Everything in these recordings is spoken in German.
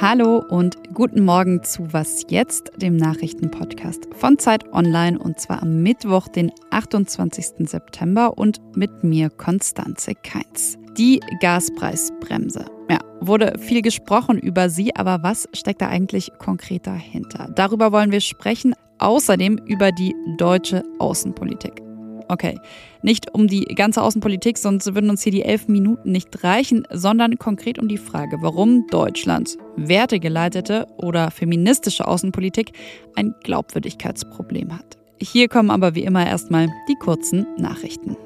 Hallo und guten Morgen zu Was jetzt, dem Nachrichtenpodcast von Zeit Online und zwar am Mittwoch, den 28. September und mit mir Konstanze Keins. Die Gaspreisbremse. Ja, wurde viel gesprochen über sie, aber was steckt da eigentlich konkret dahinter? Darüber wollen wir sprechen, außerdem über die deutsche Außenpolitik. Okay, nicht um die ganze Außenpolitik, sonst würden uns hier die elf Minuten nicht reichen, sondern konkret um die Frage, warum Deutschlands wertegeleitete oder feministische Außenpolitik ein Glaubwürdigkeitsproblem hat. Hier kommen aber wie immer erstmal die kurzen Nachrichten.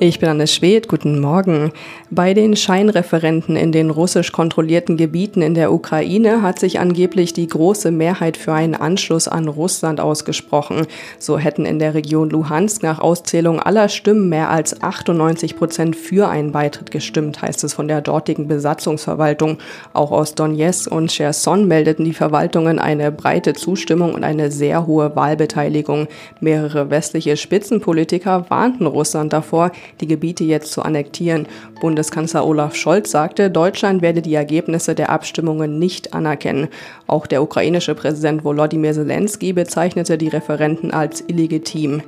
Ich bin Anne Schwedt, guten Morgen. Bei den Scheinreferenten in den russisch kontrollierten Gebieten in der Ukraine hat sich angeblich die große Mehrheit für einen Anschluss an Russland ausgesprochen. So hätten in der Region Luhansk nach Auszählung aller Stimmen mehr als 98 Prozent für einen Beitritt gestimmt, heißt es von der dortigen Besatzungsverwaltung. Auch aus Donetsk und Cherson meldeten die Verwaltungen eine breite Zustimmung und eine sehr hohe Wahlbeteiligung. Mehrere westliche Spitzenpolitiker warnten Russland davor, die Gebiete jetzt zu annektieren. Bundeskanzler Olaf Scholz sagte, Deutschland werde die Ergebnisse der Abstimmungen nicht anerkennen. Auch der ukrainische Präsident Volodymyr Zelensky bezeichnete die Referenten als illegitim.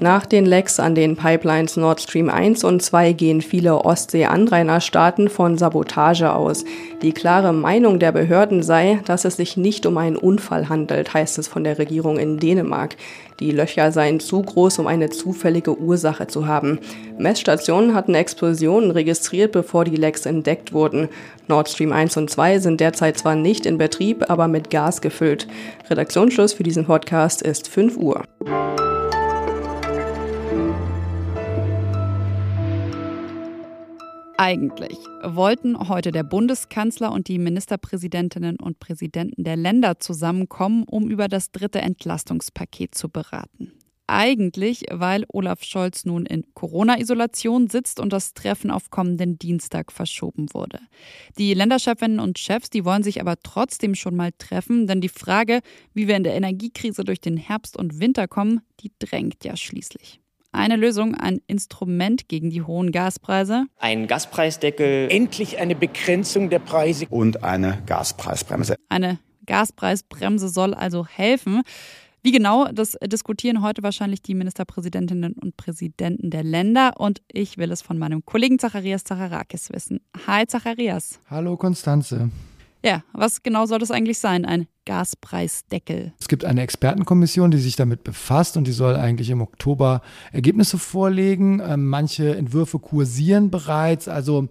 Nach den Lecks an den Pipelines Nord Stream 1 und 2 gehen viele Ostsee-Anrainerstaaten von Sabotage aus. Die klare Meinung der Behörden sei, dass es sich nicht um einen Unfall handelt, heißt es von der Regierung in Dänemark. Die Löcher seien zu groß, um eine zufällige Ursache zu haben. Messstationen hatten Explosionen registriert, bevor die Lecks entdeckt wurden. Nord Stream 1 und 2 sind derzeit zwar nicht in Betrieb, aber mit Gas gefüllt. Redaktionsschluss für diesen Podcast ist 5 Uhr. Eigentlich wollten heute der Bundeskanzler und die Ministerpräsidentinnen und Präsidenten der Länder zusammenkommen, um über das dritte Entlastungspaket zu beraten. Eigentlich, weil Olaf Scholz nun in Corona-Isolation sitzt und das Treffen auf kommenden Dienstag verschoben wurde. Die Länderchefinnen und Chefs, die wollen sich aber trotzdem schon mal treffen, denn die Frage, wie wir in der Energiekrise durch den Herbst und Winter kommen, die drängt ja schließlich eine Lösung, ein Instrument gegen die hohen Gaspreise. Ein Gaspreisdeckel. Endlich eine Begrenzung der Preise. Und eine Gaspreisbremse. Eine Gaspreisbremse soll also helfen. Wie genau, das diskutieren heute wahrscheinlich die Ministerpräsidentinnen und Präsidenten der Länder und ich will es von meinem Kollegen Zacharias Zacharakis wissen. Hi Zacharias. Hallo Konstanze. Ja, was genau soll das eigentlich sein, ein Gaspreisdeckel? Es gibt eine Expertenkommission, die sich damit befasst und die soll eigentlich im Oktober Ergebnisse vorlegen. Ähm, manche Entwürfe kursieren bereits. Also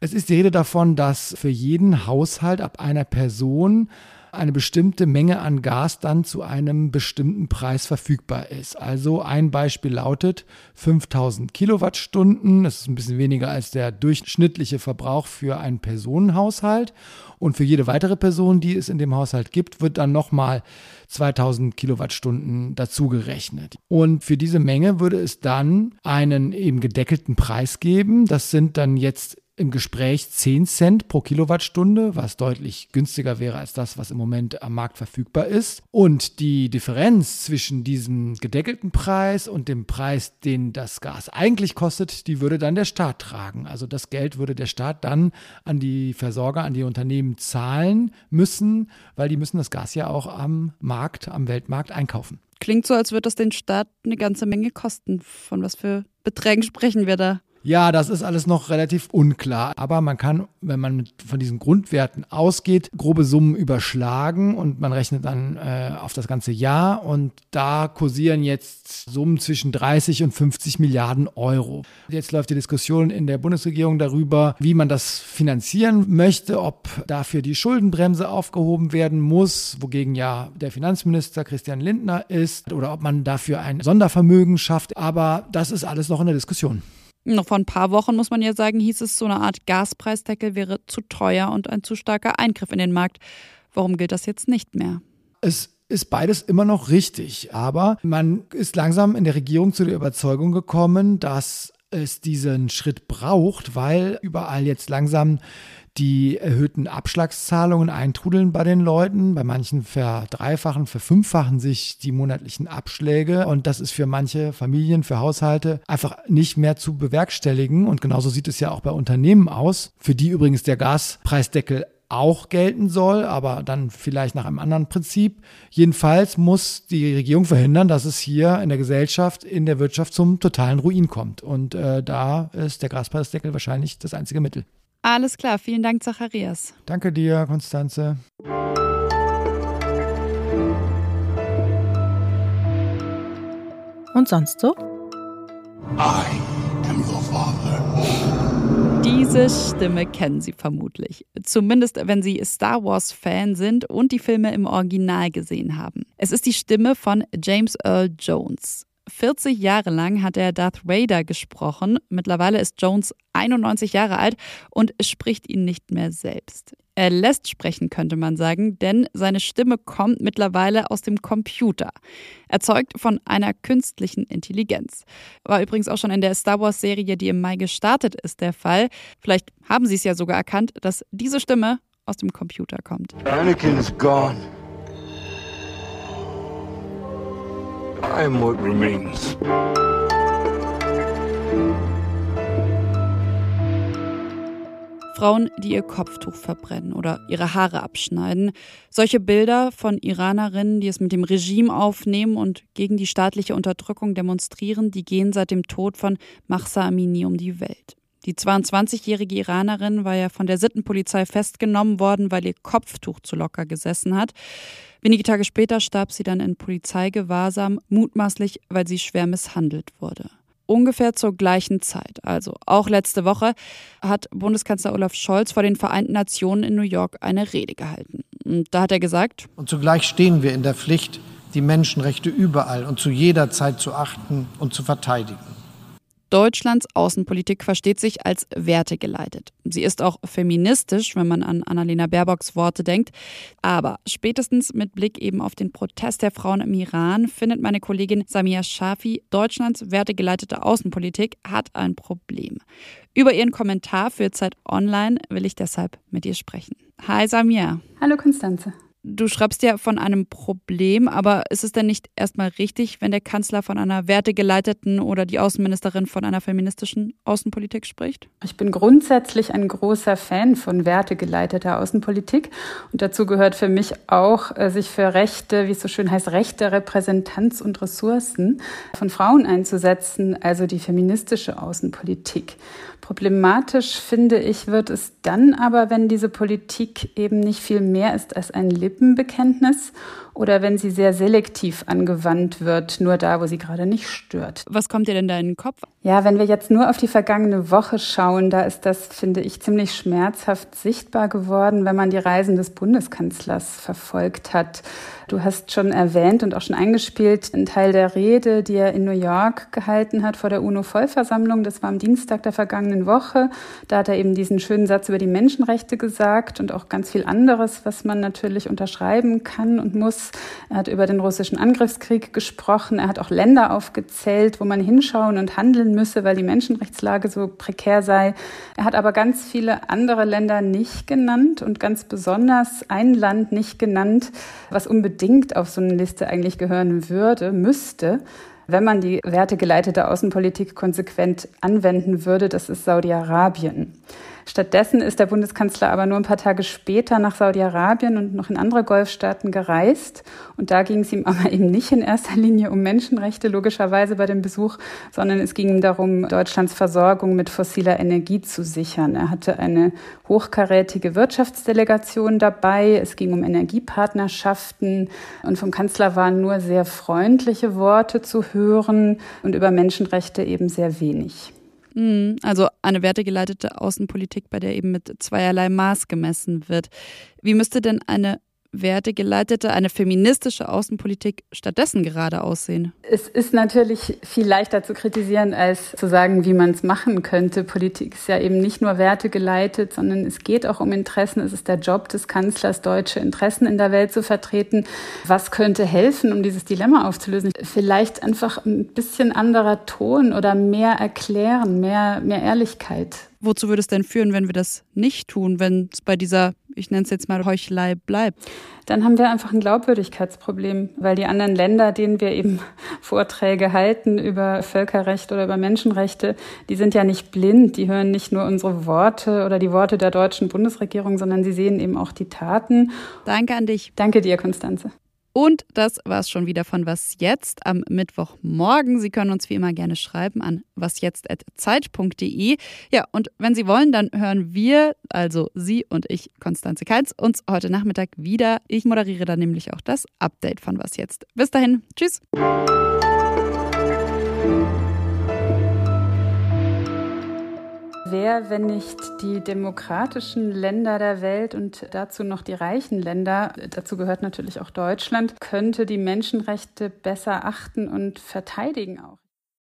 es ist die Rede davon, dass für jeden Haushalt ab einer Person eine bestimmte Menge an Gas dann zu einem bestimmten Preis verfügbar ist. Also ein Beispiel lautet 5000 Kilowattstunden. Das ist ein bisschen weniger als der durchschnittliche Verbrauch für einen Personenhaushalt. Und für jede weitere Person, die es in dem Haushalt gibt, wird dann nochmal 2000 Kilowattstunden dazugerechnet. Und für diese Menge würde es dann einen eben gedeckelten Preis geben. Das sind dann jetzt im Gespräch 10 Cent pro Kilowattstunde, was deutlich günstiger wäre als das, was im Moment am Markt verfügbar ist. Und die Differenz zwischen diesem gedeckelten Preis und dem Preis, den das Gas eigentlich kostet, die würde dann der Staat tragen. Also das Geld würde der Staat dann an die Versorger, an die Unternehmen zahlen müssen, weil die müssen das Gas ja auch am Markt, am Weltmarkt einkaufen. Klingt so, als würde das den Staat eine ganze Menge kosten. Von was für Beträgen sprechen wir da? Ja, das ist alles noch relativ unklar. Aber man kann, wenn man von diesen Grundwerten ausgeht, grobe Summen überschlagen und man rechnet dann äh, auf das ganze Jahr. Und da kursieren jetzt Summen zwischen 30 und 50 Milliarden Euro. Jetzt läuft die Diskussion in der Bundesregierung darüber, wie man das finanzieren möchte, ob dafür die Schuldenbremse aufgehoben werden muss, wogegen ja der Finanzminister Christian Lindner ist, oder ob man dafür ein Sondervermögen schafft. Aber das ist alles noch in der Diskussion. Noch vor ein paar Wochen, muss man ja sagen, hieß es, so eine Art Gaspreisdeckel wäre zu teuer und ein zu starker Eingriff in den Markt. Warum gilt das jetzt nicht mehr? Es ist beides immer noch richtig, aber man ist langsam in der Regierung zu der Überzeugung gekommen, dass es diesen Schritt braucht, weil überall jetzt langsam die erhöhten Abschlagszahlungen eintrudeln bei den Leuten. Bei manchen verdreifachen, verfünffachen sich die monatlichen Abschläge. Und das ist für manche Familien, für Haushalte einfach nicht mehr zu bewerkstelligen. Und genauso sieht es ja auch bei Unternehmen aus, für die übrigens der Gaspreisdeckel auch gelten soll, aber dann vielleicht nach einem anderen Prinzip. Jedenfalls muss die Regierung verhindern, dass es hier in der Gesellschaft, in der Wirtschaft zum totalen Ruin kommt. Und äh, da ist der Gaspreisdeckel wahrscheinlich das einzige Mittel. Alles klar, vielen Dank, Zacharias. Danke dir, Konstanze. Und sonst so? I am your father. Diese Stimme kennen Sie vermutlich. Zumindest, wenn Sie Star Wars-Fan sind und die Filme im Original gesehen haben. Es ist die Stimme von James Earl Jones. 40 Jahre lang hat er Darth Vader gesprochen. Mittlerweile ist Jones 91 Jahre alt und spricht ihn nicht mehr selbst. Er lässt sprechen, könnte man sagen, denn seine Stimme kommt mittlerweile aus dem Computer, erzeugt von einer künstlichen Intelligenz. War übrigens auch schon in der Star Wars-Serie, die im Mai gestartet ist, der Fall. Vielleicht haben Sie es ja sogar erkannt, dass diese Stimme aus dem Computer kommt. Anakin's gone. I'm what remains. Frauen, die ihr Kopftuch verbrennen oder ihre Haare abschneiden. Solche Bilder von Iranerinnen, die es mit dem Regime aufnehmen und gegen die staatliche Unterdrückung demonstrieren, die gehen seit dem Tod von Mahsa Amini um die Welt. Die 22-jährige Iranerin war ja von der Sittenpolizei festgenommen worden, weil ihr Kopftuch zu locker gesessen hat. Wenige Tage später starb sie dann in Polizeigewahrsam, mutmaßlich, weil sie schwer misshandelt wurde. Ungefähr zur gleichen Zeit, also auch letzte Woche, hat Bundeskanzler Olaf Scholz vor den Vereinten Nationen in New York eine Rede gehalten. Und da hat er gesagt, und zugleich stehen wir in der Pflicht, die Menschenrechte überall und zu jeder Zeit zu achten und zu verteidigen. Deutschlands Außenpolitik versteht sich als wertegeleitet. Sie ist auch feministisch, wenn man an Annalena Baerbocks Worte denkt. Aber spätestens mit Blick eben auf den Protest der Frauen im Iran findet meine Kollegin Samia Shafi, Deutschlands wertegeleitete Außenpolitik hat ein Problem. Über ihren Kommentar für Zeit Online will ich deshalb mit ihr sprechen. Hi Samia. Hallo Konstanze. Du schreibst ja von einem Problem, aber ist es denn nicht erstmal richtig, wenn der Kanzler von einer wertegeleiteten oder die Außenministerin von einer feministischen Außenpolitik spricht? Ich bin grundsätzlich ein großer Fan von wertegeleiteter Außenpolitik und dazu gehört für mich auch, äh, sich für Rechte, wie es so schön heißt, Rechte, Repräsentanz und Ressourcen von Frauen einzusetzen, also die feministische Außenpolitik. Problematisch finde ich, wird es dann aber, wenn diese Politik eben nicht viel mehr ist als ein Lippenbekenntnis oder wenn sie sehr selektiv angewandt wird, nur da, wo sie gerade nicht stört. Was kommt dir denn da in den Kopf? Ja, wenn wir jetzt nur auf die vergangene Woche schauen, da ist das, finde ich, ziemlich schmerzhaft sichtbar geworden, wenn man die Reisen des Bundeskanzlers verfolgt hat. Du hast schon erwähnt und auch schon eingespielt, einen Teil der Rede, die er in New York gehalten hat vor der UNO-Vollversammlung. Das war am Dienstag der vergangenen Woche. Da hat er eben diesen schönen Satz über die Menschenrechte gesagt und auch ganz viel anderes, was man natürlich unterschreiben kann und muss. Er hat über den russischen Angriffskrieg gesprochen. Er hat auch Länder aufgezählt, wo man hinschauen und handeln müsse, weil die Menschenrechtslage so prekär sei. Er hat aber ganz viele andere Länder nicht genannt und ganz besonders ein Land nicht genannt, was unbedingt auf so eine Liste eigentlich gehören würde, müsste wenn man die wertegeleitete Außenpolitik konsequent anwenden würde, das ist Saudi-Arabien. Stattdessen ist der Bundeskanzler aber nur ein paar Tage später nach Saudi-Arabien und noch in andere Golfstaaten gereist. Und da ging es ihm aber eben nicht in erster Linie um Menschenrechte, logischerweise bei dem Besuch, sondern es ging ihm darum, Deutschlands Versorgung mit fossiler Energie zu sichern. Er hatte eine hochkarätige Wirtschaftsdelegation dabei. Es ging um Energiepartnerschaften. Und vom Kanzler waren nur sehr freundliche Worte zu hören und über Menschenrechte eben sehr wenig. Mhm. Also eine wertegeleitete Außenpolitik, bei der eben mit zweierlei Maß gemessen wird. Wie müsste denn eine wertegeleitete, eine feministische Außenpolitik stattdessen gerade aussehen? Es ist natürlich viel leichter zu kritisieren, als zu sagen, wie man es machen könnte. Politik ist ja eben nicht nur wertegeleitet, sondern es geht auch um Interessen. Es ist der Job des Kanzlers, deutsche Interessen in der Welt zu vertreten. Was könnte helfen, um dieses Dilemma aufzulösen? Vielleicht einfach ein bisschen anderer Ton oder mehr erklären, mehr, mehr Ehrlichkeit. Wozu würde es denn führen, wenn wir das nicht tun, wenn es bei dieser, ich nenne es jetzt mal Heuchelei bleibt? Dann haben wir einfach ein Glaubwürdigkeitsproblem, weil die anderen Länder, denen wir eben Vorträge halten über Völkerrecht oder über Menschenrechte, die sind ja nicht blind, die hören nicht nur unsere Worte oder die Worte der deutschen Bundesregierung, sondern sie sehen eben auch die Taten. Danke an dich. Danke dir, Konstanze. Und das war es schon wieder von Was Jetzt am Mittwochmorgen. Sie können uns wie immer gerne schreiben an wasjetzt.zeit.de. Ja, und wenn Sie wollen, dann hören wir, also Sie und ich, Konstanze Keins, uns heute Nachmittag wieder. Ich moderiere dann nämlich auch das Update von Was Jetzt. Bis dahin, tschüss. Wer, wenn nicht die demokratischen Länder der Welt und dazu noch die reichen Länder, dazu gehört natürlich auch Deutschland, könnte die Menschenrechte besser achten und verteidigen auch?